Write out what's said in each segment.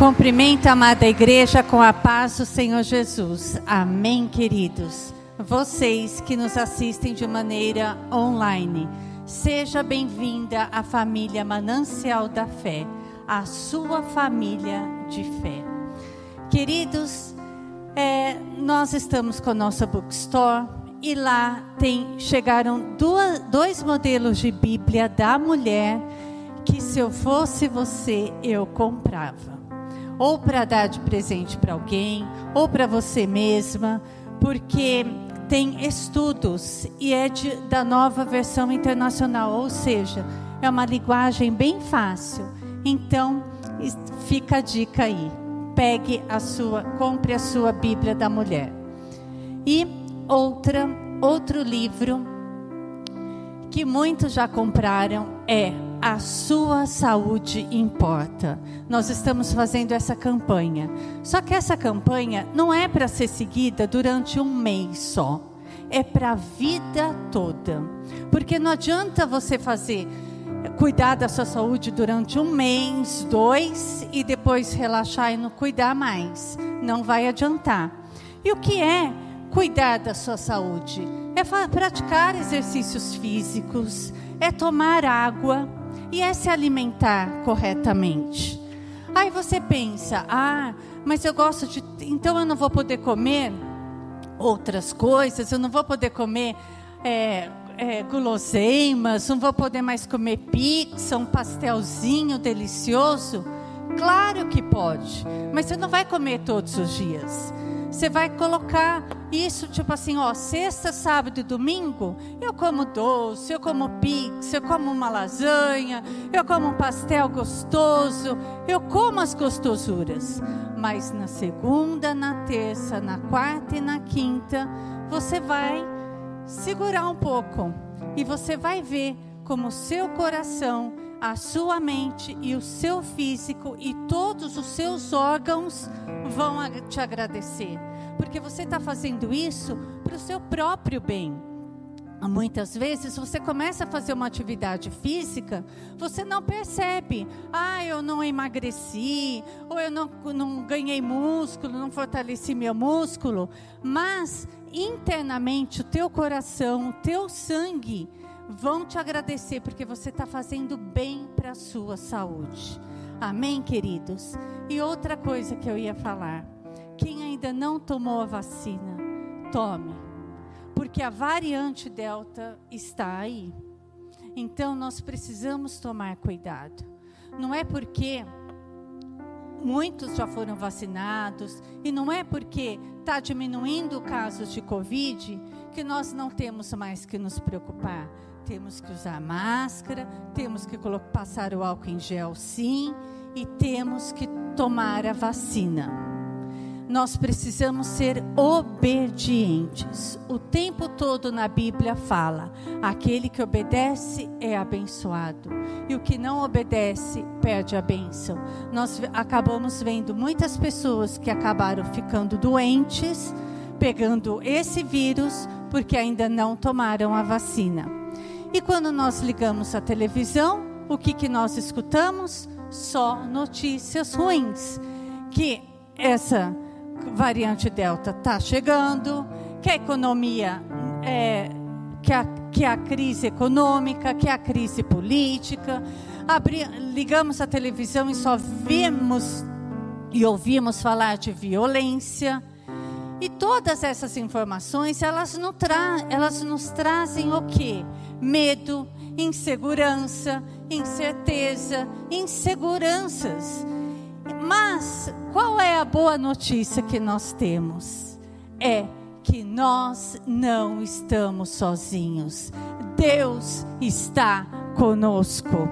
Cumprimento a amada igreja com a paz do Senhor Jesus. Amém, queridos. Vocês que nos assistem de maneira online, seja bem-vinda à família Manancial da Fé, a sua família de fé. Queridos, é, nós estamos com a nossa bookstore e lá tem, chegaram duas, dois modelos de Bíblia da mulher que se eu fosse você, eu comprava ou para dar de presente para alguém, ou para você mesma, porque tem estudos e é de, da nova versão internacional, ou seja, é uma linguagem bem fácil. Então, fica a dica aí. Pegue a sua, compre a sua Bíblia da mulher. E outra, outro livro que muitos já compraram é a sua saúde importa. Nós estamos fazendo essa campanha. Só que essa campanha não é para ser seguida durante um mês só. É para a vida toda. Porque não adianta você fazer cuidar da sua saúde durante um mês, dois e depois relaxar e não cuidar mais. Não vai adiantar. E o que é cuidar da sua saúde? É praticar exercícios físicos, é tomar água e é se alimentar corretamente. Aí você pensa, ah, mas eu gosto de. Então eu não vou poder comer outras coisas, eu não vou poder comer é, é, guloseimas, não vou poder mais comer pizza, um pastelzinho delicioso. Claro que pode, mas você não vai comer todos os dias. Você vai colocar isso, tipo assim, ó, sexta, sábado e domingo, eu como doce, eu como pizza, eu como uma lasanha, eu como um pastel gostoso, eu como as gostosuras. Mas na segunda, na terça, na quarta e na quinta, você vai segurar um pouco e você vai ver como o seu coração a sua mente e o seu físico e todos os seus órgãos vão te agradecer, porque você está fazendo isso para o seu próprio bem. Muitas vezes você começa a fazer uma atividade física, você não percebe, ah, eu não emagreci, ou eu não, não ganhei músculo, não fortaleci meu músculo, mas internamente o teu coração, o teu sangue, vão te agradecer porque você está fazendo bem para a sua saúde. Amém, queridos? E outra coisa que eu ia falar: quem ainda não tomou a vacina, tome, porque a variante Delta está aí. Então nós precisamos tomar cuidado. Não é porque muitos já foram vacinados e não é porque está diminuindo casos de Covid que nós não temos mais que nos preocupar temos que usar máscara, temos que passar o álcool em gel sim e temos que tomar a vacina. Nós precisamos ser obedientes. O tempo todo na Bíblia fala: aquele que obedece é abençoado, e o que não obedece perde a bênção. Nós acabamos vendo muitas pessoas que acabaram ficando doentes, pegando esse vírus, porque ainda não tomaram a vacina. E quando nós ligamos a televisão, o que, que nós escutamos? Só notícias ruins. Que essa variante Delta está chegando, que a economia, é, que, a, que a crise econômica, que a crise política. Abri, ligamos a televisão e só vimos e ouvimos falar de violência. E todas essas informações, elas, não tra elas nos trazem o quê? medo, insegurança, incerteza, inseguranças. Mas qual é a boa notícia que nós temos? É que nós não estamos sozinhos. Deus está conosco.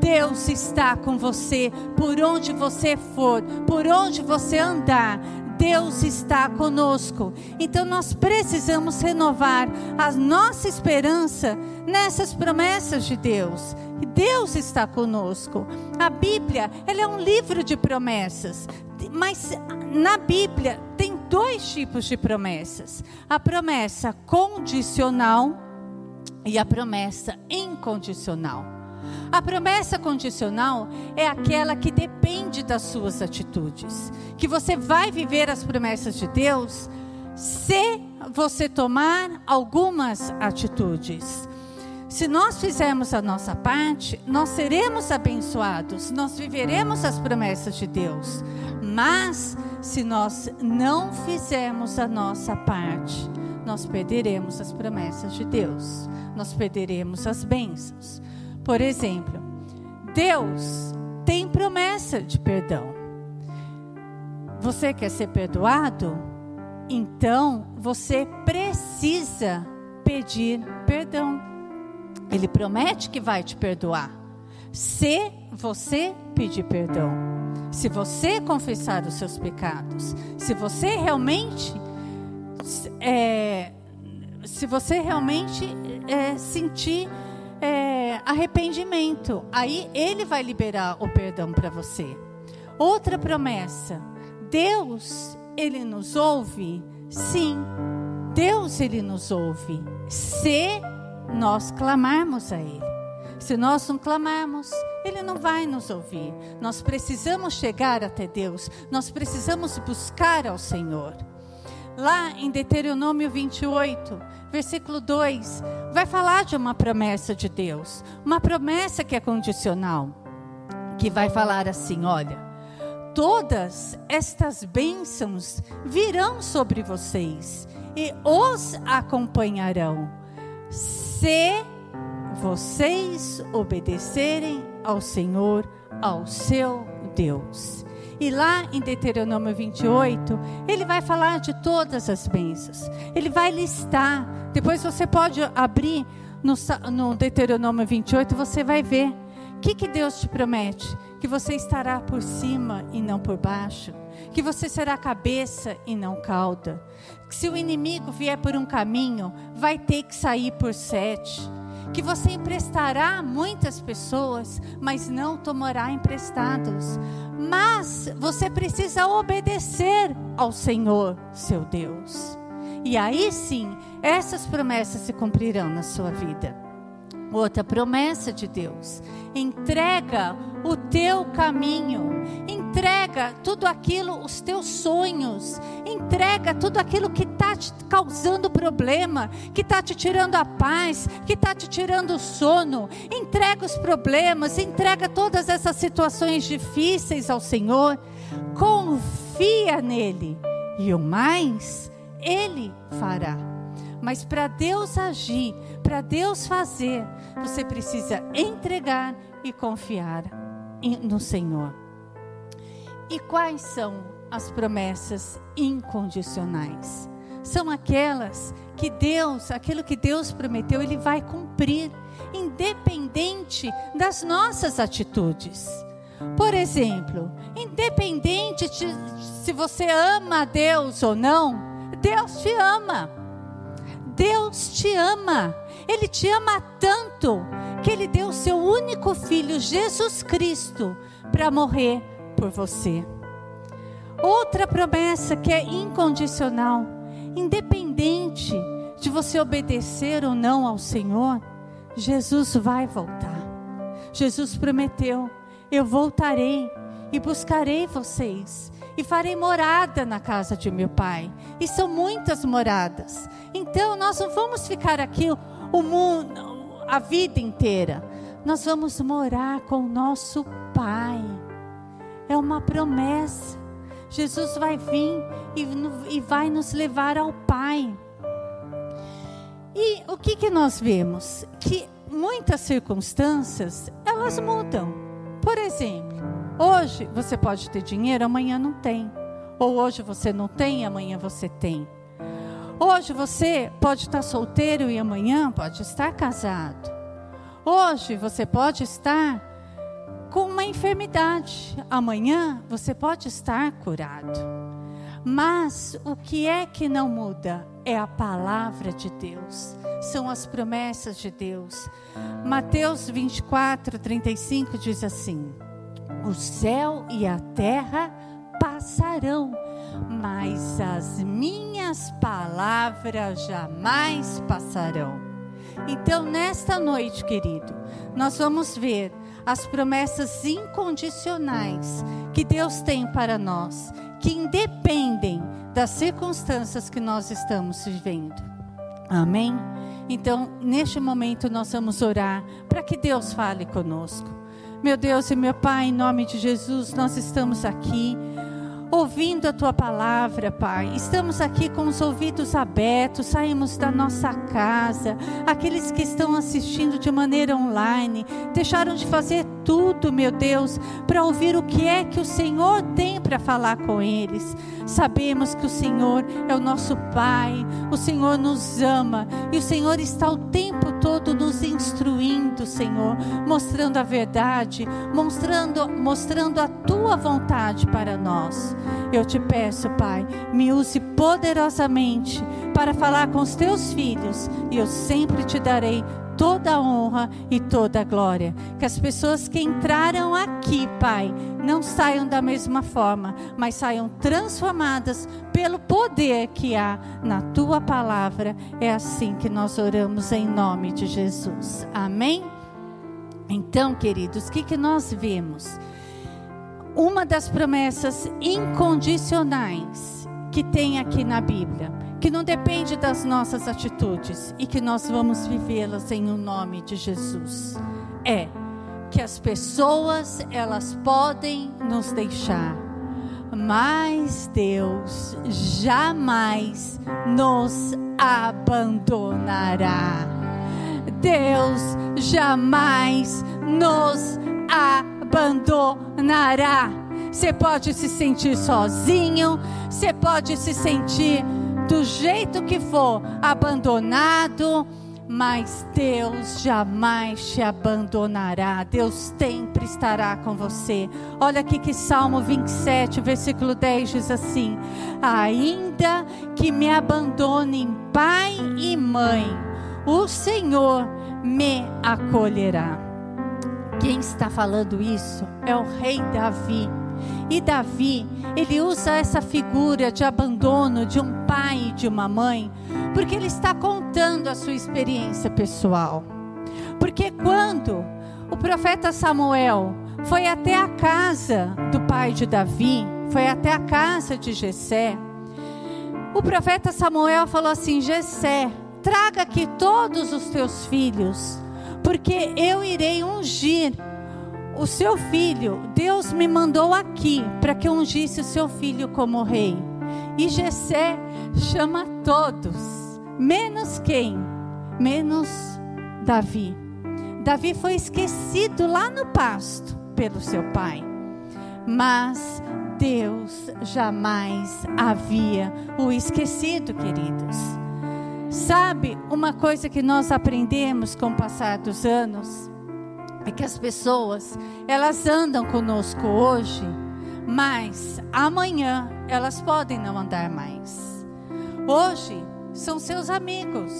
Deus está com você por onde você for, por onde você andar. Deus está conosco. Então nós precisamos renovar a nossa esperança nessas promessas de Deus. Deus está conosco. A Bíblia, ela é um livro de promessas, mas na Bíblia tem dois tipos de promessas: a promessa condicional e a promessa incondicional. A promessa condicional é aquela que depende das suas atitudes. Que você vai viver as promessas de Deus se você tomar algumas atitudes. Se nós fizermos a nossa parte, nós seremos abençoados, nós viveremos as promessas de Deus. Mas, se nós não fizermos a nossa parte, nós perderemos as promessas de Deus, nós perderemos as bênçãos. Por exemplo, Deus tem promessa de perdão. Você quer ser perdoado? Então você precisa pedir perdão. Ele promete que vai te perdoar. Se você pedir perdão, se você confessar os seus pecados, se você realmente é, se você realmente é, sentir é, arrependimento. Aí ele vai liberar o perdão para você. Outra promessa: Deus, ele nos ouve? Sim, Deus, ele nos ouve. Se nós clamarmos a Ele. Se nós não clamarmos, Ele não vai nos ouvir. Nós precisamos chegar até Deus, nós precisamos buscar ao Senhor. Lá em Deuteronômio 28, versículo 2, vai falar de uma promessa de Deus, uma promessa que é condicional, que vai falar assim: olha, todas estas bênçãos virão sobre vocês e os acompanharão, se vocês obedecerem ao Senhor, ao seu Deus. E lá em Deuteronômio 28, ele vai falar de todas as bênçãos. Ele vai listar. Depois você pode abrir no, no Deuteronômio 28, você vai ver. O que, que Deus te promete? Que você estará por cima e não por baixo. Que você será cabeça e não cauda. Que se o inimigo vier por um caminho, vai ter que sair por sete que você emprestará a muitas pessoas, mas não tomará emprestados. Mas você precisa obedecer ao Senhor, seu Deus. E aí sim, essas promessas se cumprirão na sua vida. Outra promessa de Deus: entrega o teu caminho, tudo aquilo, os teus sonhos, entrega tudo aquilo que está te causando problema, que está te tirando a paz, que está te tirando o sono. Entrega os problemas, entrega todas essas situações difíceis ao Senhor. Confia nele e o mais Ele fará. Mas para Deus agir, para Deus fazer, você precisa entregar e confiar no Senhor. E quais são as promessas incondicionais? São aquelas que Deus, aquilo que Deus prometeu, Ele vai cumprir, independente das nossas atitudes. Por exemplo, independente de se você ama a Deus ou não, Deus te ama. Deus te ama. Ele te ama tanto que ele deu seu único filho, Jesus Cristo, para morrer por você. Outra promessa que é incondicional, independente de você obedecer ou não ao Senhor, Jesus vai voltar. Jesus prometeu: Eu voltarei e buscarei vocês e farei morada na casa de meu pai. E são muitas moradas. Então nós não vamos ficar aqui o mundo, a vida inteira. Nós vamos morar com o nosso pai. É uma promessa. Jesus vai vir e, e vai nos levar ao Pai. E o que, que nós vemos? Que muitas circunstâncias elas mudam. Por exemplo, hoje você pode ter dinheiro, amanhã não tem. Ou hoje você não tem, amanhã você tem. Hoje você pode estar solteiro e amanhã pode estar casado. Hoje você pode estar com uma enfermidade. Amanhã você pode estar curado. Mas o que é que não muda? É a palavra de Deus, são as promessas de Deus. Mateus 24, 35 diz assim: O céu e a terra passarão, mas as minhas palavras jamais passarão. Então, nesta noite, querido, nós vamos ver as promessas incondicionais que Deus tem para nós, que independem das circunstâncias que nós estamos vivendo. Amém? Então, neste momento, nós vamos orar para que Deus fale conosco. Meu Deus e meu Pai, em nome de Jesus, nós estamos aqui ouvindo a tua palavra, Pai. Estamos aqui com os ouvidos abertos, saímos da nossa casa. Aqueles que estão assistindo de maneira online, deixaram de fazer tudo, meu Deus, para ouvir o que é que o Senhor tem para falar com eles. Sabemos que o Senhor é o nosso Pai, o Senhor nos ama e o Senhor está o tempo todo nos instruindo, Senhor, mostrando a verdade, mostrando, mostrando a tua vontade para nós. Eu te peço, Pai, me use poderosamente para falar com os teus filhos e eu sempre te darei toda a honra e toda a glória. Que as pessoas que entraram aqui, Pai, não saiam da mesma forma, mas saiam transformadas pelo poder que há na tua palavra. É assim que nós oramos em nome de Jesus. Amém? Então, queridos, o que, que nós vemos? uma das promessas incondicionais que tem aqui na Bíblia, que não depende das nossas atitudes e que nós vamos vivê-las em o um nome de Jesus, é que as pessoas elas podem nos deixar, mas Deus jamais nos abandonará. Deus jamais nos abandonará. Você pode se sentir sozinho, você pode se sentir do jeito que for, abandonado, mas Deus jamais te abandonará. Deus sempre estará com você. Olha aqui que Salmo 27, versículo 10 diz assim: Ainda que me abandonem pai e mãe, o Senhor me acolherá. Quem está falando isso é o rei Davi. E Davi, ele usa essa figura de abandono de um pai e de uma mãe, porque ele está contando a sua experiência pessoal. Porque quando o profeta Samuel foi até a casa do pai de Davi, foi até a casa de Jessé, o profeta Samuel falou assim: Jessé, traga aqui todos os teus filhos porque eu irei ungir o seu filho. Deus me mandou aqui para que eu ungisse o seu filho como rei. E Jessé chama todos, menos quem? Menos Davi. Davi foi esquecido lá no pasto pelo seu pai. Mas Deus jamais havia o esquecido, queridos. Sabe, uma coisa que nós aprendemos com o passar dos anos é que as pessoas, elas andam conosco hoje, mas amanhã elas podem não andar mais. Hoje são seus amigos,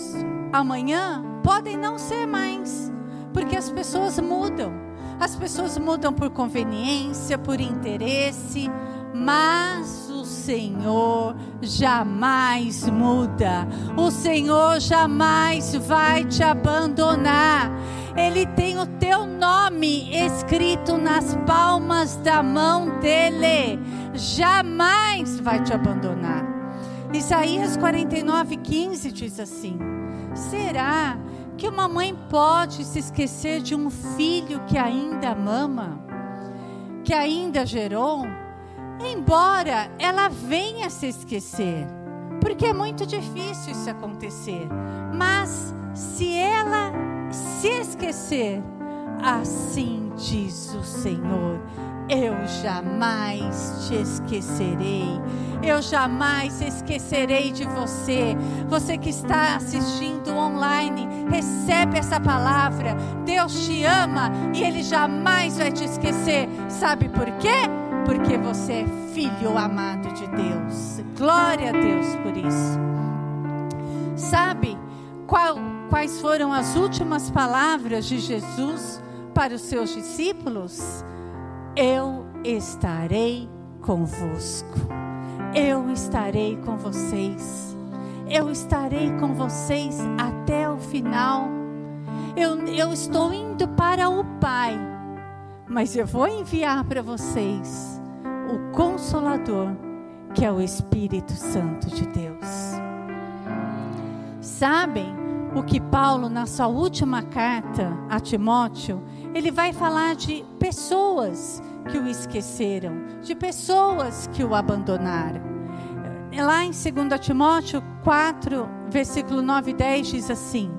amanhã podem não ser mais, porque as pessoas mudam. As pessoas mudam por conveniência, por interesse, mas o Senhor jamais muda. O Senhor jamais vai te abandonar. Ele tem o teu nome escrito nas palmas da mão dele. Jamais vai te abandonar. Isaías 49, 15 diz assim: Será que uma mãe pode se esquecer de um filho que ainda mama, que ainda gerou? embora ela venha se esquecer, porque é muito difícil isso acontecer. Mas se ela se esquecer, assim diz o Senhor: eu jamais te esquecerei. Eu jamais esquecerei de você. Você que está assistindo online, recebe essa palavra. Deus te ama e Ele jamais vai te esquecer. Sabe por quê? porque você é filho amado de Deus. Glória a Deus por isso. Sabe qual, quais foram as últimas palavras de Jesus para os seus discípulos? Eu estarei convosco. Eu estarei com vocês. Eu estarei com vocês até o final. eu, eu estou indo para o Pai, mas eu vou enviar para vocês o Consolador, que é o Espírito Santo de Deus. Sabem o que Paulo, na sua última carta a Timóteo, ele vai falar de pessoas que o esqueceram, de pessoas que o abandonaram. Lá em 2 Timóteo 4, versículo 9 e 10 diz assim: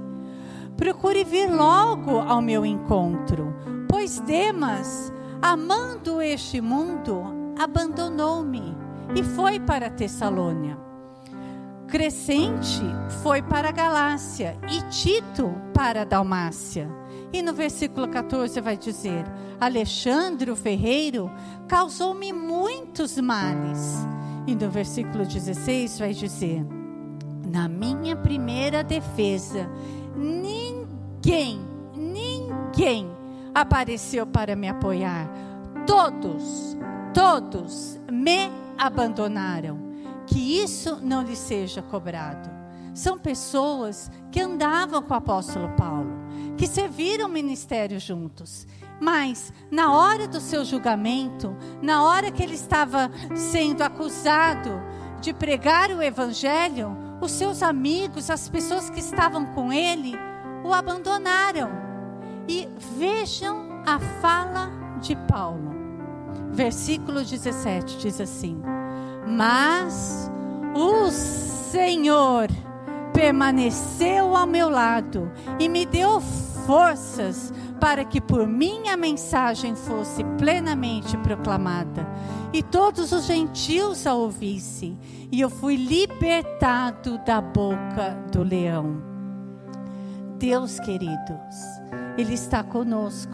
Procure vir logo ao meu encontro, pois Demas, amando este mundo, abandonou-me e foi para Tessalônia. Crescente foi para a Galácia e Tito para a Dalmácia. E no versículo 14 vai dizer: Alexandre o ferreiro causou-me muitos males. E no versículo 16 vai dizer: Na minha primeira defesa, ninguém, ninguém apareceu para me apoiar. Todos, todos me abandonaram. Que isso não lhe seja cobrado. São pessoas que andavam com o apóstolo Paulo, que serviram o ministério juntos. Mas, na hora do seu julgamento, na hora que ele estava sendo acusado de pregar o evangelho, os seus amigos, as pessoas que estavam com ele, o abandonaram. E vejam a fala de Paulo. Versículo 17 diz assim: Mas o Senhor permaneceu ao meu lado e me deu forças para que por mim a mensagem fosse plenamente proclamada e todos os gentios a ouvissem, e eu fui libertado da boca do leão. Deus, queridos, Ele está conosco.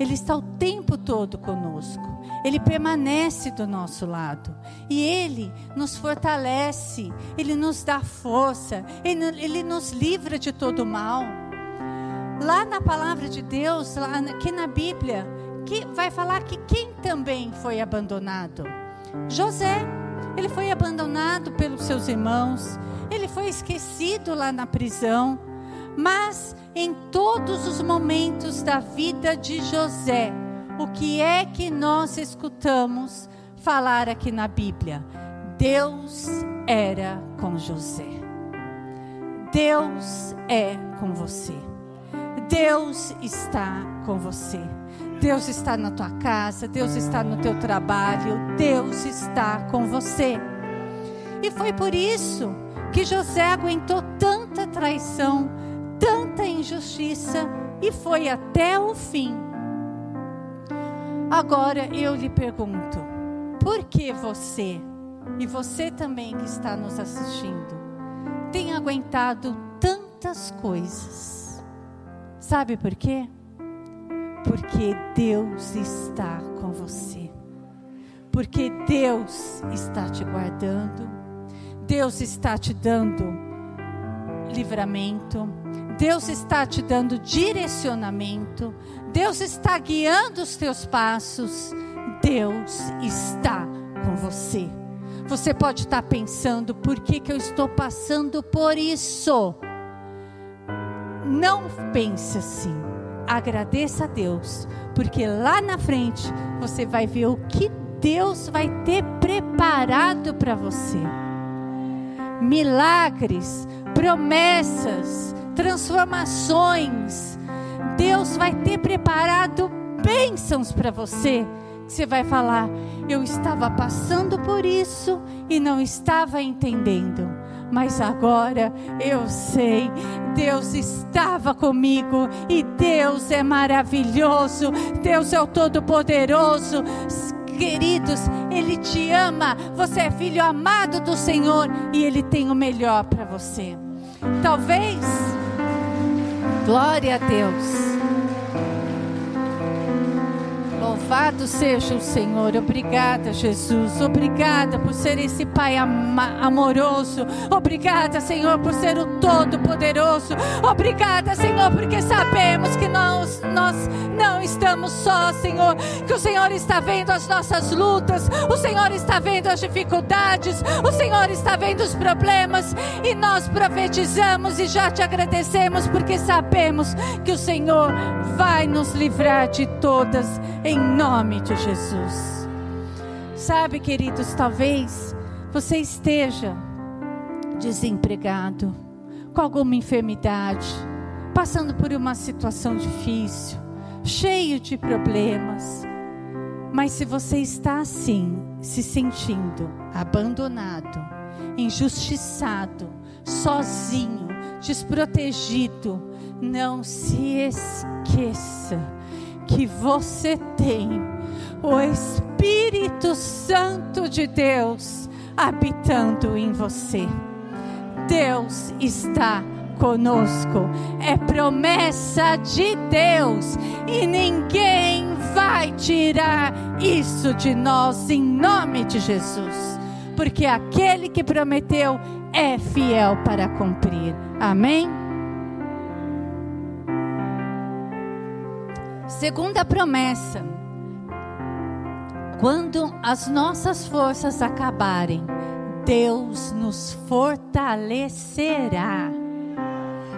Ele está o tempo todo conosco. Ele permanece do nosso lado. E Ele nos fortalece. Ele nos dá força. Ele, ele nos livra de todo mal. Lá na palavra de Deus, lá, aqui na Bíblia, que vai falar que quem também foi abandonado? José. Ele foi abandonado pelos seus irmãos. Ele foi esquecido lá na prisão. Mas em todos os momentos da vida de José, o que é que nós escutamos falar aqui na Bíblia? Deus era com José. Deus é com você. Deus está com você. Deus está na tua casa, Deus está no teu trabalho, Deus está com você. E foi por isso que José aguentou tanta traição, tanta injustiça e foi até o fim. Agora eu lhe pergunto: por que você, e você também que está nos assistindo, tem aguentado tantas coisas? Sabe por quê? Porque Deus está com você. Porque Deus está te guardando. Deus está te dando livramento. Deus está te dando direcionamento, Deus está guiando os teus passos, Deus está com você. Você pode estar pensando, por que, que eu estou passando por isso? Não pense assim. Agradeça a Deus, porque lá na frente você vai ver o que Deus vai ter preparado para você. Milagres, promessas, transformações. Deus vai ter preparado bênçãos para você. Você vai falar: Eu estava passando por isso e não estava entendendo. Mas agora eu sei, Deus estava comigo e Deus é maravilhoso, Deus é o Todo-Poderoso. Queridos, Ele te ama, você é filho amado do Senhor e Ele tem o melhor para você. Talvez Glória a Deus. Louvado seja o Senhor. Obrigada, Jesus. Obrigada por ser esse Pai amoroso. Obrigada, Senhor, por ser o Todo-Poderoso. Obrigada, Senhor, porque sabemos que nós, nós não estamos só, Senhor. Que o Senhor está vendo as nossas lutas. O Senhor está vendo as dificuldades. O Senhor está vendo os problemas. E nós profetizamos e já te agradecemos porque sabemos que o Senhor vai nos livrar de todas em nome de Jesus. Sabe, queridos, talvez você esteja desempregado, com alguma enfermidade, passando por uma situação difícil, cheio de problemas. Mas se você está assim, se sentindo abandonado, injustiçado, sozinho, desprotegido, não se esqueça que você tem o Espírito Santo de Deus habitando em você. Deus está conosco, é promessa de Deus e ninguém vai tirar isso de nós em nome de Jesus, porque aquele que prometeu é fiel para cumprir. Amém? Segunda promessa: quando as nossas forças acabarem, Deus nos fortalecerá.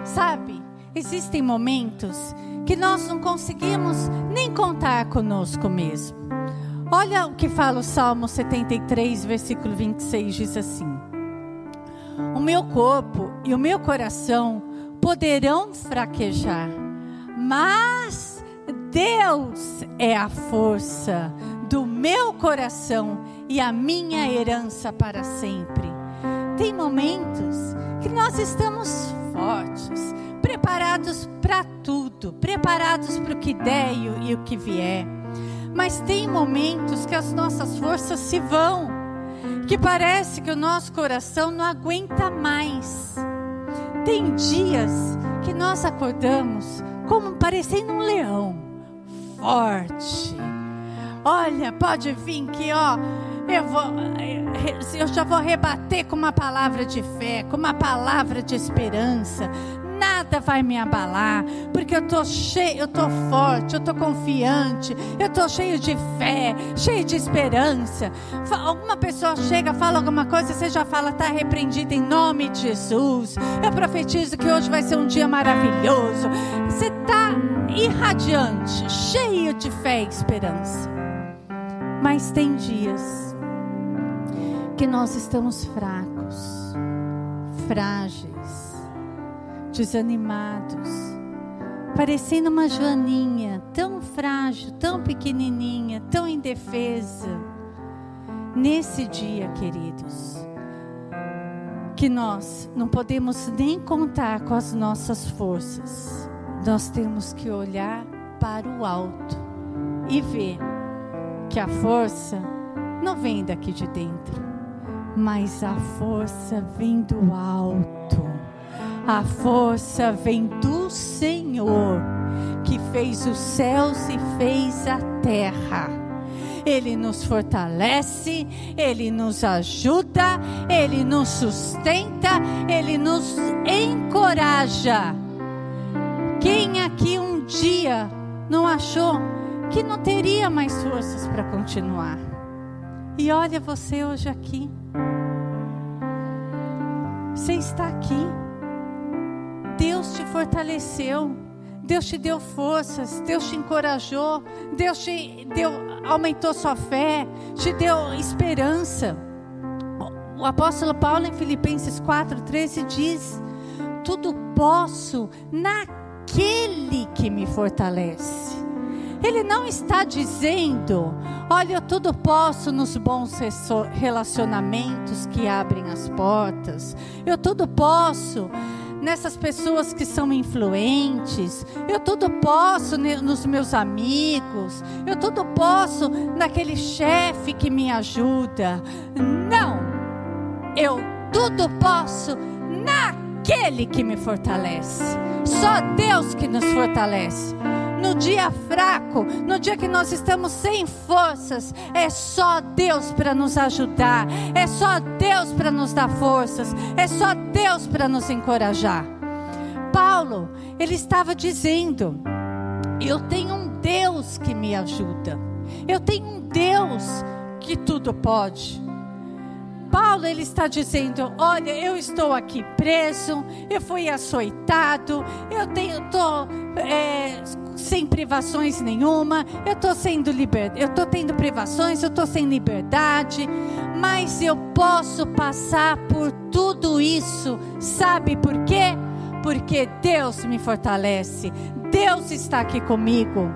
Sabe, existem momentos que nós não conseguimos nem contar conosco mesmo. Olha o que fala o Salmo 73, versículo 26, diz assim: O meu corpo e o meu coração poderão fraquejar, mas Deus é a força do meu coração e a minha herança para sempre. Tem momentos que nós estamos fortes, preparados para tudo, preparados para o que der e o que vier. Mas tem momentos que as nossas forças se vão, que parece que o nosso coração não aguenta mais. Tem dias que nós acordamos como parecendo um leão forte. Olha, pode vir que, ó, eu vou, eu já vou rebater com uma palavra de fé, com uma palavra de esperança. Nada vai me abalar, porque eu tô cheio, eu tô forte, eu tô confiante, eu tô cheio de fé, cheio de esperança. Alguma pessoa chega, fala alguma coisa, você já fala, tá repreendido em nome de Jesus. Eu profetizo que hoje vai ser um dia maravilhoso. Você tá irradiante, cheio de fé e esperança. Mas tem dias que nós estamos fracos, frágeis, desanimados, parecendo uma joaninha tão frágil, tão pequenininha, tão indefesa. Nesse dia, queridos, que nós não podemos nem contar com as nossas forças nós temos que olhar para o alto e ver que a força não vem daqui de dentro, mas a força vem do alto. A força vem do Senhor, que fez os céus e fez a terra. Ele nos fortalece, Ele nos ajuda, Ele nos sustenta, Ele nos encoraja quem aqui um dia não achou que não teria mais forças para continuar? E olha você hoje aqui. Você está aqui. Deus te fortaleceu. Deus te deu forças, Deus te encorajou, Deus te deu, aumentou sua fé, te deu esperança. O apóstolo Paulo em Filipenses 4:13 diz: Tudo posso naquele aquele que me fortalece. Ele não está dizendo, olha, eu tudo posso nos bons relacionamentos que abrem as portas, eu tudo posso nessas pessoas que são influentes, eu tudo posso nos meus amigos, eu tudo posso naquele chefe que me ajuda. Não, eu tudo posso naquele que me fortalece. Só Deus que nos fortalece. No dia fraco, no dia que nós estamos sem forças, é só Deus para nos ajudar, é só Deus para nos dar forças, é só Deus para nos encorajar. Paulo, ele estava dizendo: Eu tenho um Deus que me ajuda, eu tenho um Deus que tudo pode. Paulo ele está dizendo: Olha, eu estou aqui preso, eu fui açoitado, eu tenho, tô é, sem privações nenhuma, eu estou sendo eu estou tendo privações, eu estou sem liberdade, mas eu posso passar por tudo isso, sabe por quê? Porque Deus me fortalece, Deus está aqui comigo.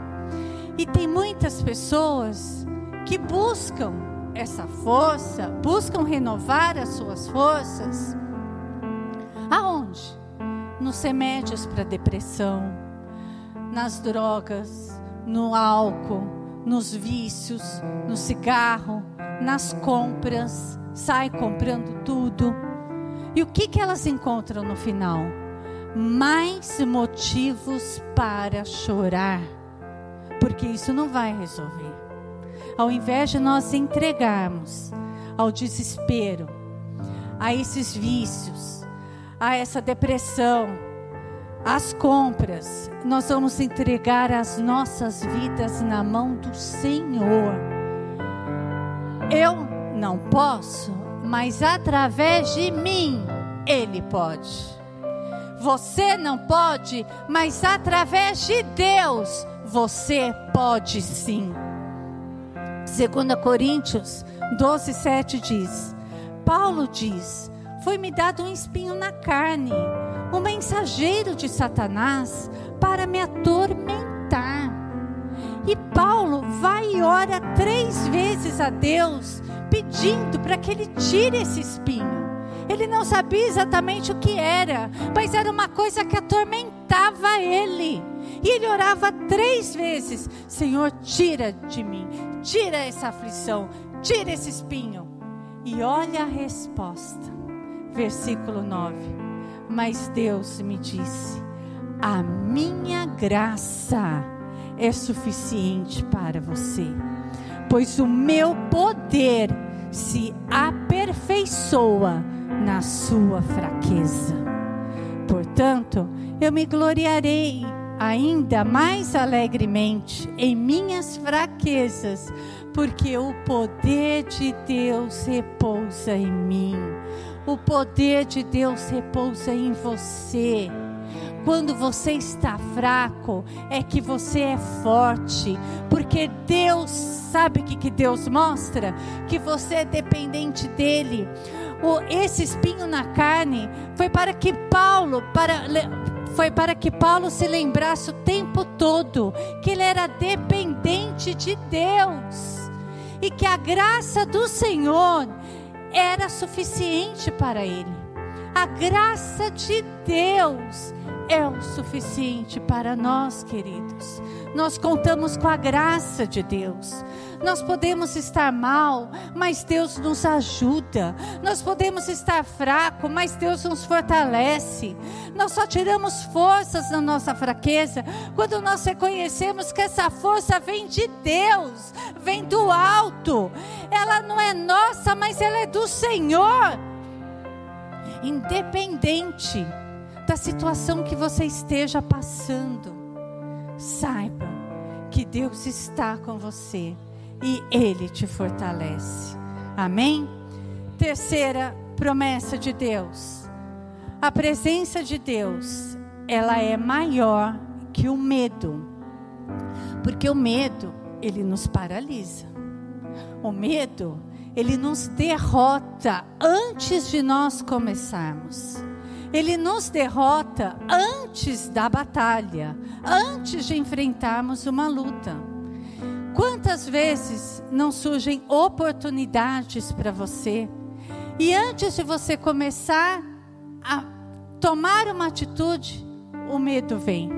E tem muitas pessoas que buscam essa força, buscam renovar as suas forças. Aonde? Nos remédios para depressão, nas drogas, no álcool, nos vícios, no cigarro, nas compras, sai comprando tudo. E o que, que elas encontram no final? Mais motivos para chorar, porque isso não vai resolver ao invés de nós entregarmos ao desespero, a esses vícios, a essa depressão, às compras, nós vamos entregar as nossas vidas na mão do Senhor. Eu não posso, mas através de mim Ele pode. Você não pode, mas através de Deus você pode sim. 2 Coríntios 12, 7 diz: Paulo diz: Foi-me dado um espinho na carne, um mensageiro de Satanás para me atormentar. E Paulo vai e ora três vezes a Deus, pedindo para que ele tire esse espinho. Ele não sabia exatamente o que era, mas era uma coisa que atormentava ele. E ele orava três vezes: Senhor, tira de mim, tira essa aflição, tira esse espinho. E olha a resposta, versículo 9. Mas Deus me disse: A minha graça é suficiente para você, pois o meu poder se aperfeiçoa na sua fraqueza. Portanto, eu me gloriarei ainda mais alegremente em minhas fraquezas, porque o poder de Deus repousa em mim. O poder de Deus repousa em você. Quando você está fraco, é que você é forte, porque Deus sabe o que, Deus mostra? Que você é dependente dele. O, esse espinho na carne foi para que Paulo, para foi para que Paulo se lembrasse o tempo todo que ele era dependente de Deus e que a graça do Senhor era suficiente para ele. A graça de Deus é o suficiente para nós, queridos. Nós contamos com a graça de Deus. Nós podemos estar mal, mas Deus nos ajuda. Nós podemos estar fraco, mas Deus nos fortalece. Nós só tiramos forças na nossa fraqueza quando nós reconhecemos que essa força vem de Deus, vem do alto. Ela não é nossa, mas ela é do Senhor. Independente da situação que você esteja passando, saiba que Deus está com você e Ele te fortalece. Amém? Terceira promessa de Deus: a presença de Deus, ela é maior que o medo, porque o medo ele nos paralisa. O medo ele nos derrota antes de nós começarmos. Ele nos derrota antes da batalha, antes de enfrentarmos uma luta. Quantas vezes não surgem oportunidades para você e antes de você começar a tomar uma atitude, o medo vem.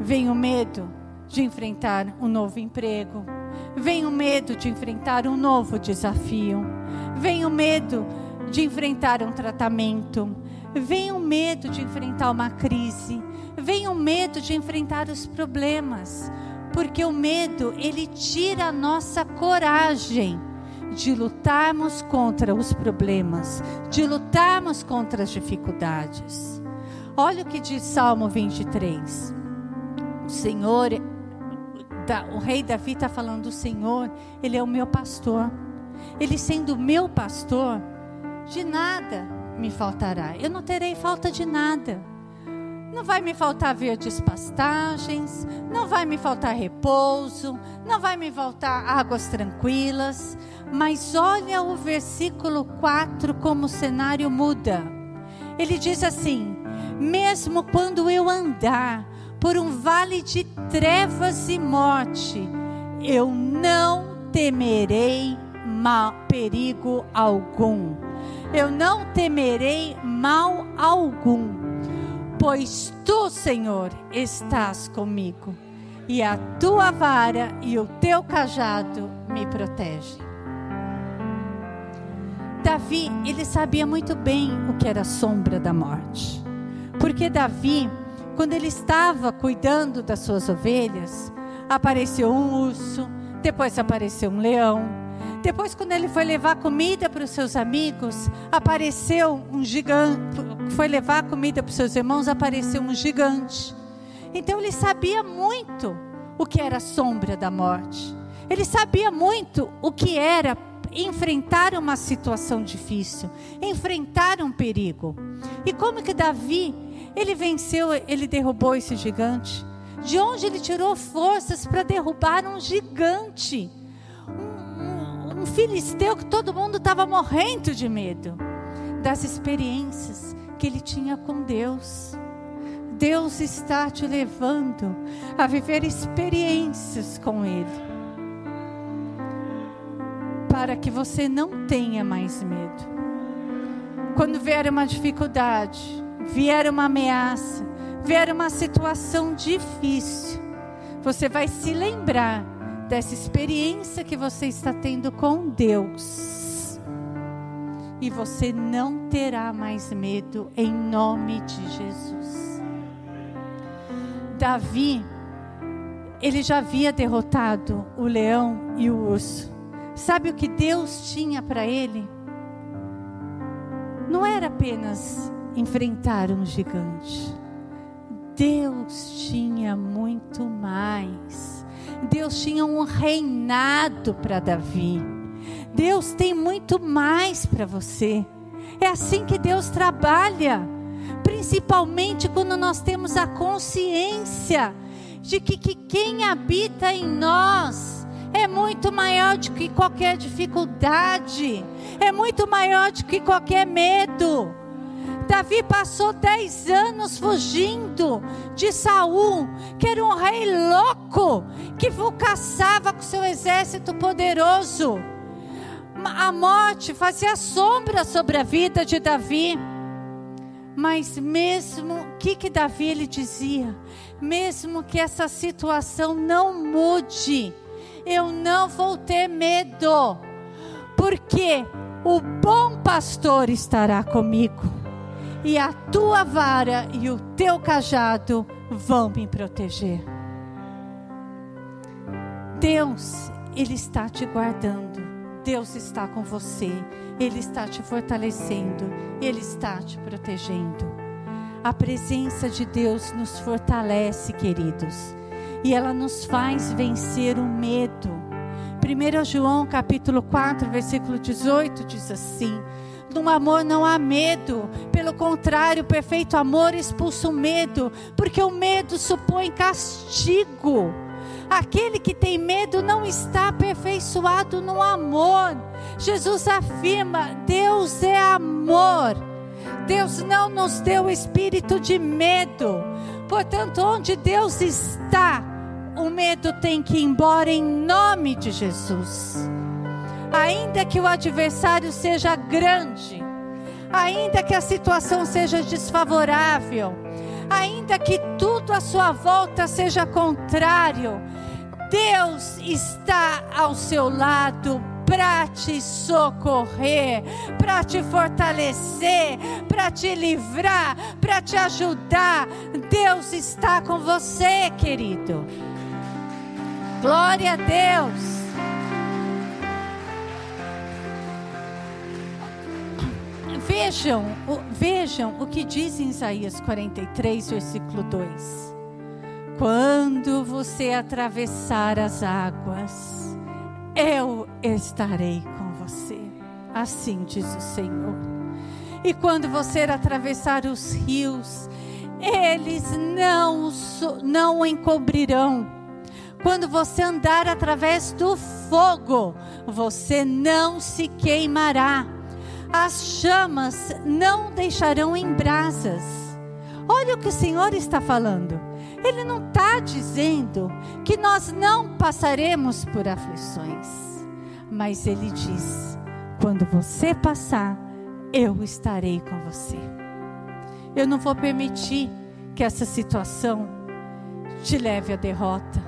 Vem o medo de enfrentar um novo emprego, vem o medo de enfrentar um novo desafio, vem o medo de enfrentar um tratamento, vem o medo de enfrentar uma crise, vem o medo de enfrentar os problemas, porque o medo ele tira a nossa coragem de lutarmos contra os problemas, de lutarmos contra as dificuldades. Olha o que diz Salmo 23. O Senhor, o rei Davi está falando: o Senhor, Ele é o meu pastor. Ele sendo meu pastor, de nada me faltará. Eu não terei falta de nada. Não vai me faltar verdes pastagens, não vai me faltar repouso, não vai me faltar águas tranquilas. Mas olha o versículo 4 como o cenário muda. Ele diz assim: Mesmo quando eu andar por um vale de trevas e morte, eu não temerei mal, perigo algum. Eu não temerei mal algum, pois tu, Senhor, estás comigo, e a tua vara e o teu cajado me protegem. Davi, ele sabia muito bem o que era a sombra da morte. Porque Davi, quando ele estava cuidando das suas ovelhas, apareceu um urso, depois apareceu um leão, depois, quando ele foi levar comida para os seus amigos, apareceu um gigante. Foi levar comida para os seus irmãos, apareceu um gigante. Então, ele sabia muito o que era a sombra da morte. Ele sabia muito o que era enfrentar uma situação difícil, enfrentar um perigo. E como que Davi, ele venceu, ele derrubou esse gigante? De onde ele tirou forças para derrubar um gigante? um filisteu que todo mundo estava morrendo de medo das experiências que ele tinha com Deus. Deus está te levando a viver experiências com Ele, para que você não tenha mais medo. Quando vier uma dificuldade, vier uma ameaça, vier uma situação difícil, você vai se lembrar dessa experiência que você está tendo com Deus. E você não terá mais medo em nome de Jesus. Davi, ele já havia derrotado o leão e o urso. Sabe o que Deus tinha para ele? Não era apenas enfrentar um gigante. Deus tinha muito mais. Deus tinha um reinado para Davi. Deus tem muito mais para você. É assim que Deus trabalha, principalmente quando nós temos a consciência de que, que quem habita em nós é muito maior do que qualquer dificuldade, é muito maior do que qualquer medo. Davi passou dez anos fugindo de Saul, que era um rei louco, que caçava com seu exército poderoso. A morte fazia sombra sobre a vida de Davi. Mas mesmo, o que que Davi ele dizia? Mesmo que essa situação não mude, eu não vou ter medo, porque o bom pastor estará comigo e a tua vara e o teu cajado vão me proteger. Deus, Ele está te guardando, Deus está com você, Ele está te fortalecendo, Ele está te protegendo. A presença de Deus nos fortalece, queridos, e ela nos faz vencer o medo. 1 João capítulo 4, versículo 18 diz assim: no amor não há medo, pelo contrário, o perfeito amor expulsa o medo, porque o medo supõe castigo. Aquele que tem medo não está aperfeiçoado no amor. Jesus afirma: Deus é amor. Deus não nos deu espírito de medo. Portanto, onde Deus está, o medo tem que ir embora em nome de Jesus ainda que o adversário seja grande, ainda que a situação seja desfavorável, ainda que tudo à sua volta seja contrário, Deus está ao seu lado para te socorrer, para te fortalecer, para te livrar, para te ajudar. Deus está com você, querido. Glória a Deus. Vejam, vejam o que diz em Isaías 43, versículo 2. Quando você atravessar as águas, eu estarei com você. Assim diz o Senhor. E quando você atravessar os rios, eles não, não o encobrirão. Quando você andar através do fogo, você não se queimará. As chamas não deixarão em brasas. Olha o que o Senhor está falando. Ele não está dizendo que nós não passaremos por aflições, mas Ele diz: quando você passar, eu estarei com você. Eu não vou permitir que essa situação te leve à derrota.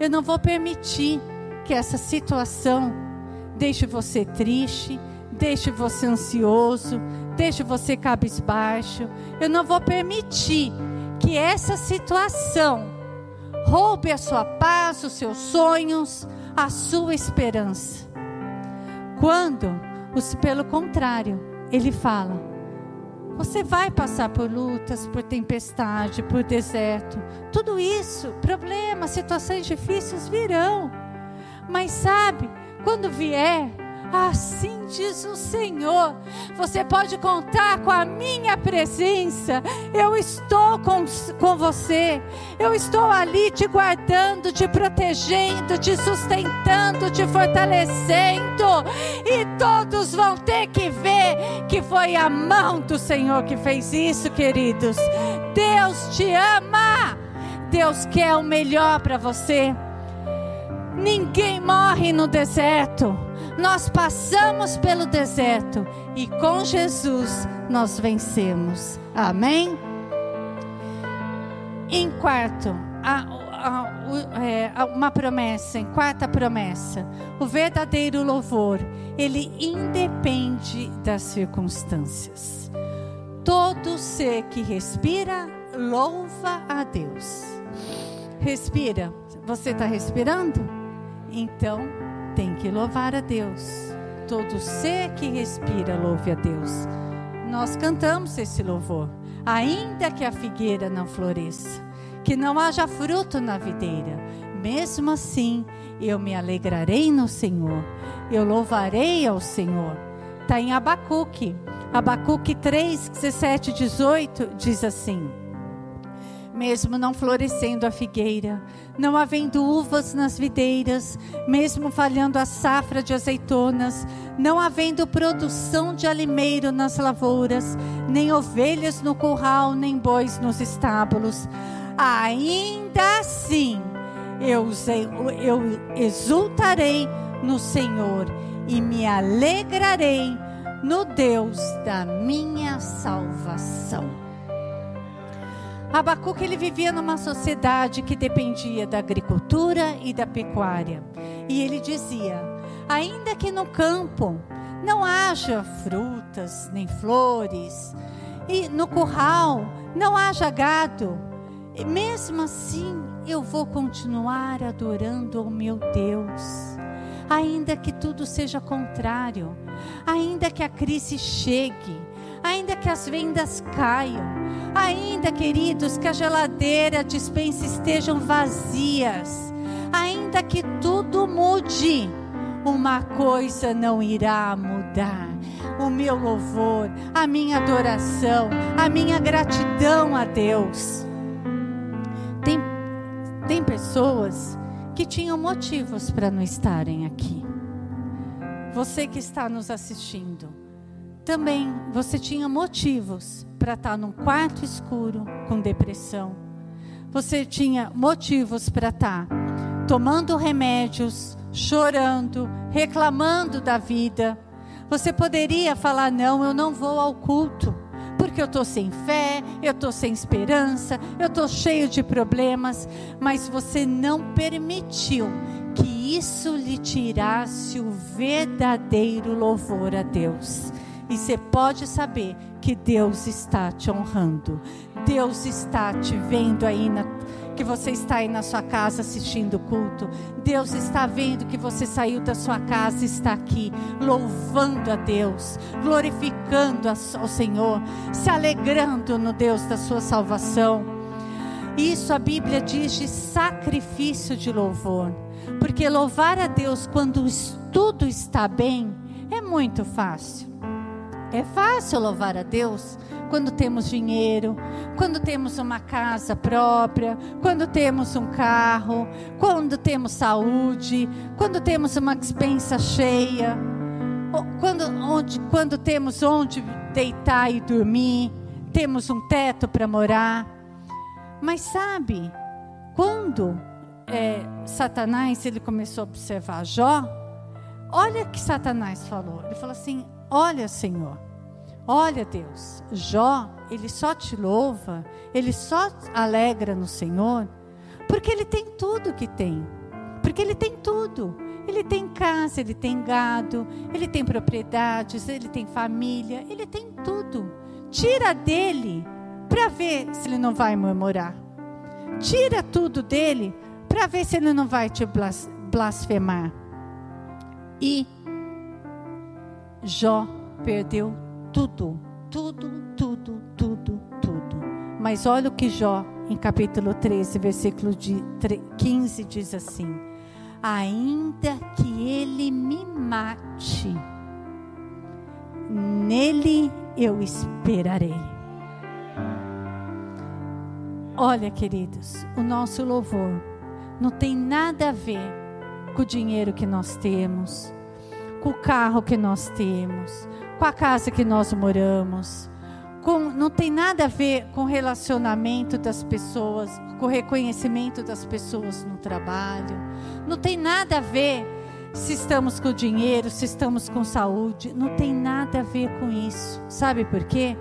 Eu não vou permitir que essa situação deixe você triste, deixe você ansioso, deixe você cabisbaixo. Eu não vou permitir que essa situação roube a sua paz, os seus sonhos, a sua esperança. Quando, pelo contrário, ele fala: você vai passar por lutas, por tempestade, por deserto, tudo isso, problemas, situações difíceis virão. Mas sabe, quando vier, Assim diz o Senhor. Você pode contar com a minha presença. Eu estou com, com você. Eu estou ali te guardando, te protegendo, te sustentando, te fortalecendo. E todos vão ter que ver que foi a mão do Senhor que fez isso, queridos. Deus te ama. Deus quer o melhor para você. Ninguém morre no deserto. Nós passamos pelo deserto e com Jesus nós vencemos. Amém? Em quarto, a, a, é, uma promessa, em quarta promessa, o verdadeiro louvor, ele independe das circunstâncias. Todo ser que respira, louva a Deus. Respira. Você está respirando? Então, tem que louvar a Deus. Todo ser que respira, louve a Deus. Nós cantamos esse louvor. Ainda que a figueira não floresça, que não haja fruto na videira, mesmo assim eu me alegrarei no Senhor, eu louvarei ao Senhor. Está em Abacuque. Abacuque 3, 17, 18 diz assim mesmo não florescendo a figueira, não havendo uvas nas videiras, mesmo falhando a safra de azeitonas, não havendo produção de alimeiro nas lavouras, nem ovelhas no curral, nem bois nos estábulos, ainda assim eu, eu exultarei no Senhor e me alegrarei no Deus da minha salvação. Abacuque ele vivia numa sociedade que dependia da agricultura e da pecuária. E ele dizia: ainda que no campo não haja frutas nem flores, e no curral não haja gado, mesmo assim eu vou continuar adorando o meu Deus. Ainda que tudo seja contrário, ainda que a crise chegue, ainda que as vendas caiam, ainda, queridos, que a geladeira, a dispensa estejam vazias, ainda que tudo mude, uma coisa não irá mudar: o meu louvor, a minha adoração, a minha gratidão a Deus. Tem, tem pessoas que tinham motivos para não estarem aqui. Você que está nos assistindo, também você tinha motivos para estar tá num quarto escuro com depressão. Você tinha motivos para estar tá tomando remédios, chorando, reclamando da vida. Você poderia falar: não, eu não vou ao culto, porque eu estou sem fé, eu estou sem esperança, eu estou cheio de problemas, mas você não permitiu que isso lhe tirasse o verdadeiro louvor a Deus. E você pode saber que Deus está te honrando. Deus está te vendo aí na, que você está aí na sua casa assistindo o culto. Deus está vendo que você saiu da sua casa e está aqui louvando a Deus, glorificando ao Senhor, se alegrando no Deus da sua salvação. Isso a Bíblia diz de sacrifício de louvor. Porque louvar a Deus quando tudo está bem é muito fácil. É fácil louvar a Deus quando temos dinheiro, quando temos uma casa própria, quando temos um carro, quando temos saúde, quando temos uma dispensa cheia, quando, onde, quando temos onde deitar e dormir, temos um teto para morar. Mas sabe, quando é, Satanás ele começou a observar Jó, olha que Satanás falou. Ele falou assim: Olha, Senhor, olha, Deus, Jó, ele só te louva, ele só alegra no Senhor, porque ele tem tudo que tem. Porque ele tem tudo. Ele tem casa, ele tem gado, ele tem propriedades, ele tem família, ele tem tudo. Tira dele para ver se ele não vai murmurar. Tira tudo dele para ver se ele não vai te blasfemar. E Jó perdeu tudo, tudo, tudo, tudo, tudo. Mas olha o que Jó, em capítulo 13, versículo 15, diz assim: Ainda que ele me mate, nele eu esperarei. Olha, queridos, o nosso louvor não tem nada a ver com o dinheiro que nós temos, com o carro que nós temos, com a casa que nós moramos. Com, não tem nada a ver com relacionamento das pessoas, com reconhecimento das pessoas no trabalho. Não tem nada a ver se estamos com dinheiro, se estamos com saúde. Não tem nada a ver com isso. Sabe por quê?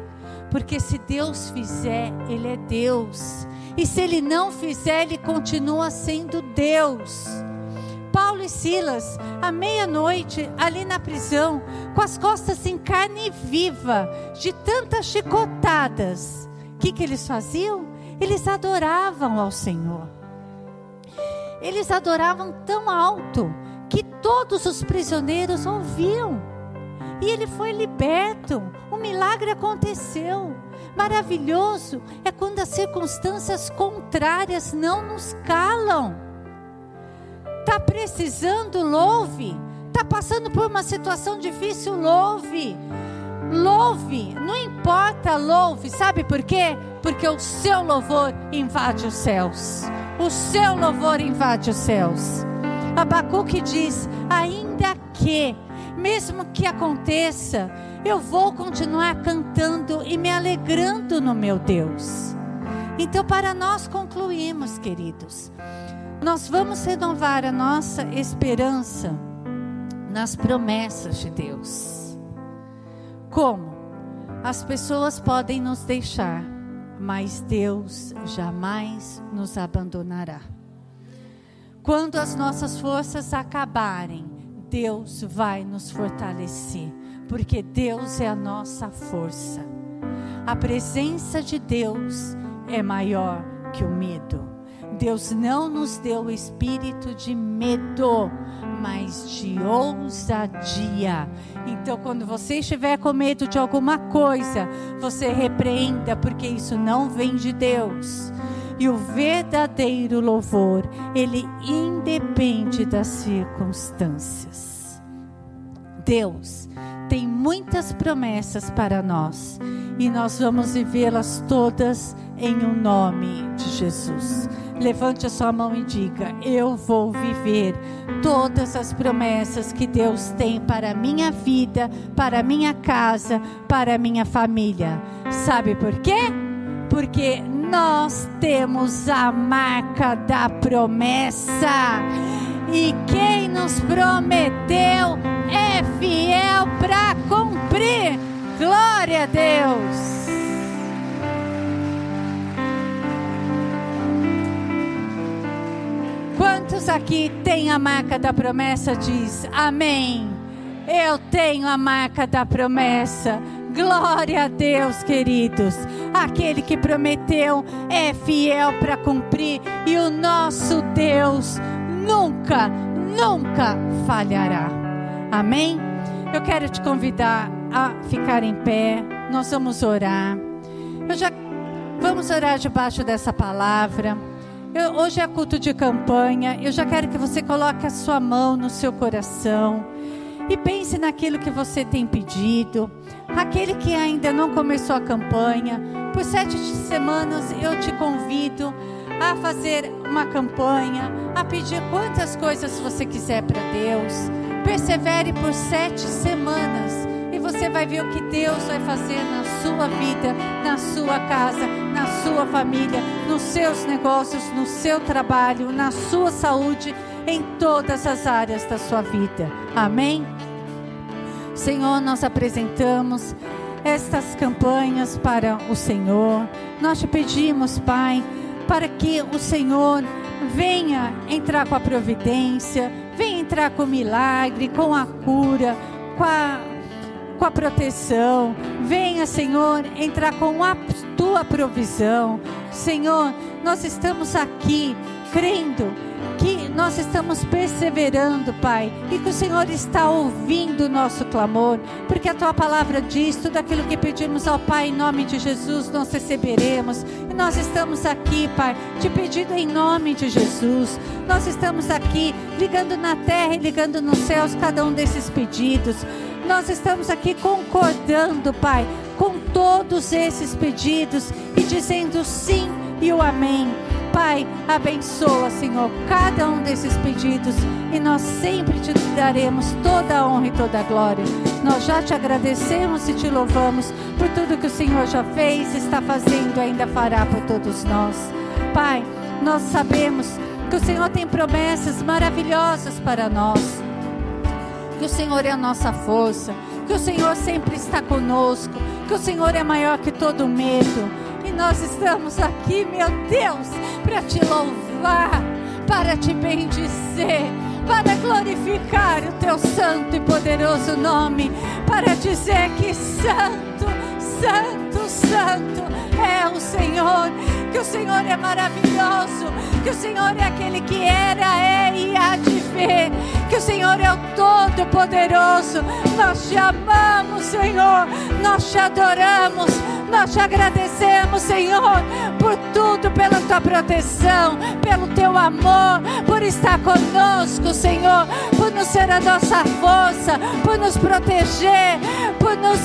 Porque se Deus fizer, Ele é Deus. E se ele não fizer, ele continua sendo Deus. Paulo e Silas, à meia-noite, ali na prisão, com as costas em carne viva, de tantas chicotadas, o que, que eles faziam? Eles adoravam ao Senhor. Eles adoravam tão alto que todos os prisioneiros ouviam. E ele foi liberto. O milagre aconteceu. Maravilhoso é quando as circunstâncias contrárias não nos calam. Tá precisando, louve. Tá passando por uma situação difícil, louve. Louve, não importa, louve. Sabe por quê? Porque o seu louvor invade os céus. O seu louvor invade os céus. Abacuque diz: ainda que, mesmo que aconteça, eu vou continuar cantando e me alegrando no meu Deus. Então, para nós concluirmos, queridos, nós vamos renovar a nossa esperança nas promessas de Deus. Como? As pessoas podem nos deixar, mas Deus jamais nos abandonará. Quando as nossas forças acabarem, Deus vai nos fortalecer porque Deus é a nossa força. A presença de Deus é maior que o medo. Deus não nos deu o espírito de medo, mas de ousadia. Então, quando você estiver com medo de alguma coisa, você repreenda, porque isso não vem de Deus. E o verdadeiro louvor, ele independe das circunstâncias. Deus tem muitas promessas para nós e nós vamos vivê-las todas em o um nome de Jesus. Levante a sua mão e diga: Eu vou viver todas as promessas que Deus tem para a minha vida, para a minha casa, para a minha família. Sabe por quê? Porque nós temos a marca da promessa. E quem nos prometeu é fiel para cumprir. Glória a Deus. Quantos aqui tem a marca da promessa diz: Amém. Eu tenho a marca da promessa. Glória a Deus, queridos. Aquele que prometeu é fiel para cumprir e o nosso Deus nunca, nunca falhará. Amém? Eu quero te convidar a ficar em pé. Nós vamos orar. Eu já vamos orar debaixo dessa palavra. Eu, hoje é culto de campanha. Eu já quero que você coloque a sua mão no seu coração e pense naquilo que você tem pedido. Aquele que ainda não começou a campanha, por sete semanas eu te convido a fazer uma campanha, a pedir quantas coisas você quiser para Deus. Persevere por sete semanas você vai ver o que Deus vai fazer na sua vida, na sua casa, na sua família, nos seus negócios, no seu trabalho, na sua saúde, em todas as áreas da sua vida. Amém? Senhor, nós apresentamos estas campanhas para o Senhor. Nós te pedimos, Pai, para que o Senhor venha entrar com a providência, venha entrar com o milagre, com a cura, com a, com a proteção. Venha, Senhor, entrar com a tua provisão. Senhor, nós estamos aqui crendo que nós estamos perseverando, Pai, e que o Senhor está ouvindo o nosso clamor, porque a tua palavra diz: tudo aquilo que pedimos ao Pai em nome de Jesus, nós receberemos. E nós estamos aqui, Pai, te pedindo em nome de Jesus. Nós estamos aqui ligando na terra e ligando nos céus cada um desses pedidos. Nós estamos aqui concordando, Pai, com todos esses pedidos e dizendo sim e o amém. Pai, abençoa, Senhor, cada um desses pedidos e nós sempre te daremos toda a honra e toda a glória. Nós já te agradecemos e te louvamos por tudo que o Senhor já fez, está fazendo e ainda fará por todos nós. Pai, nós sabemos que o Senhor tem promessas maravilhosas para nós. Que o Senhor é a nossa força, que o Senhor sempre está conosco, que o Senhor é maior que todo medo. E nós estamos aqui, meu Deus, para te louvar, para te bendizer, para glorificar o teu santo e poderoso nome, para dizer que santo, santo, santo é o Senhor, que o Senhor é maravilhoso, que o Senhor é aquele que era, é e há de que o Senhor é o Todo-Poderoso. Nós te amamos, Senhor, nós te adoramos nós te agradecemos, Senhor, por tudo, pela tua proteção, pelo teu amor, por estar conosco, Senhor, por nos ser a nossa força, por nos proteger, por nos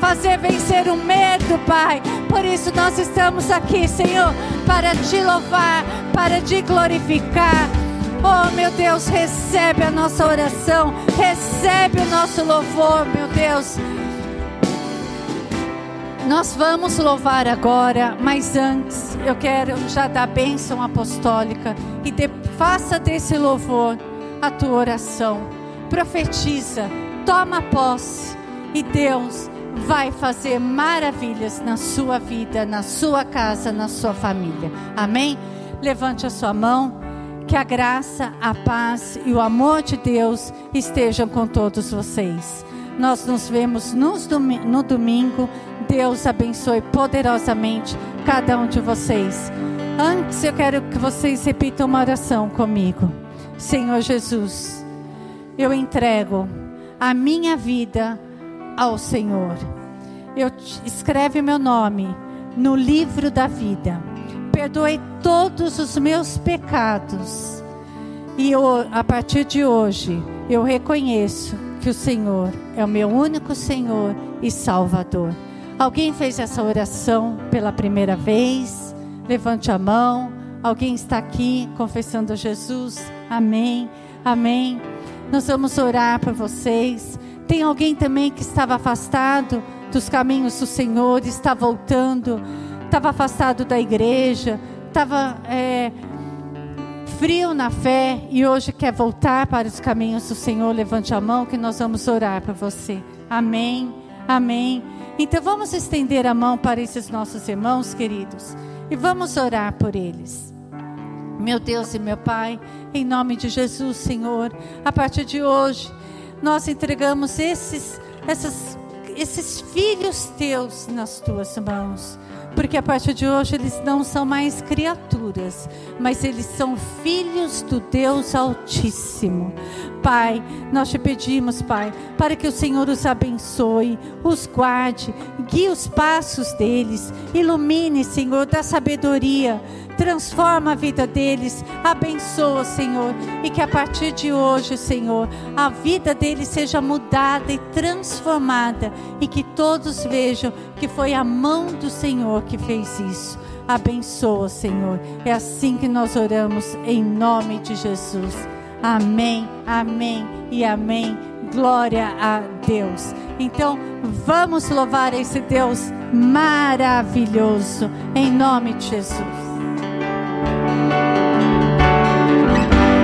fazer vencer o medo, Pai. Por isso nós estamos aqui, Senhor, para te louvar, para te glorificar. Oh, meu Deus, recebe a nossa oração, recebe o nosso louvor, meu Deus. Nós vamos louvar agora, mas antes eu quero já dar bênção apostólica e de, faça desse louvor a tua oração. Profetiza, toma posse e Deus vai fazer maravilhas na sua vida, na sua casa, na sua família. Amém? Levante a sua mão. Que a graça, a paz e o amor de Deus estejam com todos vocês. Nós nos vemos no domingo. Deus abençoe poderosamente cada um de vocês. Antes eu quero que vocês repitam uma oração comigo. Senhor Jesus, eu entrego a minha vida ao Senhor. Eu escreve meu nome no livro da vida. Perdoe todos os meus pecados. E eu, a partir de hoje, eu reconheço que o Senhor é o meu único Senhor e Salvador. Alguém fez essa oração pela primeira vez? Levante a mão. Alguém está aqui confessando Jesus? Amém. Amém. Nós vamos orar por vocês. Tem alguém também que estava afastado dos caminhos do Senhor, está voltando, estava afastado da igreja, estava é, frio na fé e hoje quer voltar para os caminhos do Senhor, levante a mão que nós vamos orar para você. Amém. Amém. Então vamos estender a mão para esses nossos irmãos queridos e vamos orar por eles. Meu Deus e meu Pai, em nome de Jesus, Senhor, a partir de hoje, nós entregamos esses, essas, esses filhos teus nas tuas mãos porque a partir de hoje eles não são mais criaturas, mas eles são filhos do Deus Altíssimo. Pai, nós te pedimos, Pai, para que o Senhor os abençoe, os guarde, guie os passos deles, ilumine, Senhor, da sabedoria transforma a vida deles, abençoa, Senhor, e que a partir de hoje, Senhor, a vida deles seja mudada e transformada, e que todos vejam que foi a mão do Senhor que fez isso. Abençoa, Senhor. É assim que nós oramos em nome de Jesus. Amém, amém e amém. Glória a Deus. Então, vamos louvar esse Deus maravilhoso em nome de Jesus.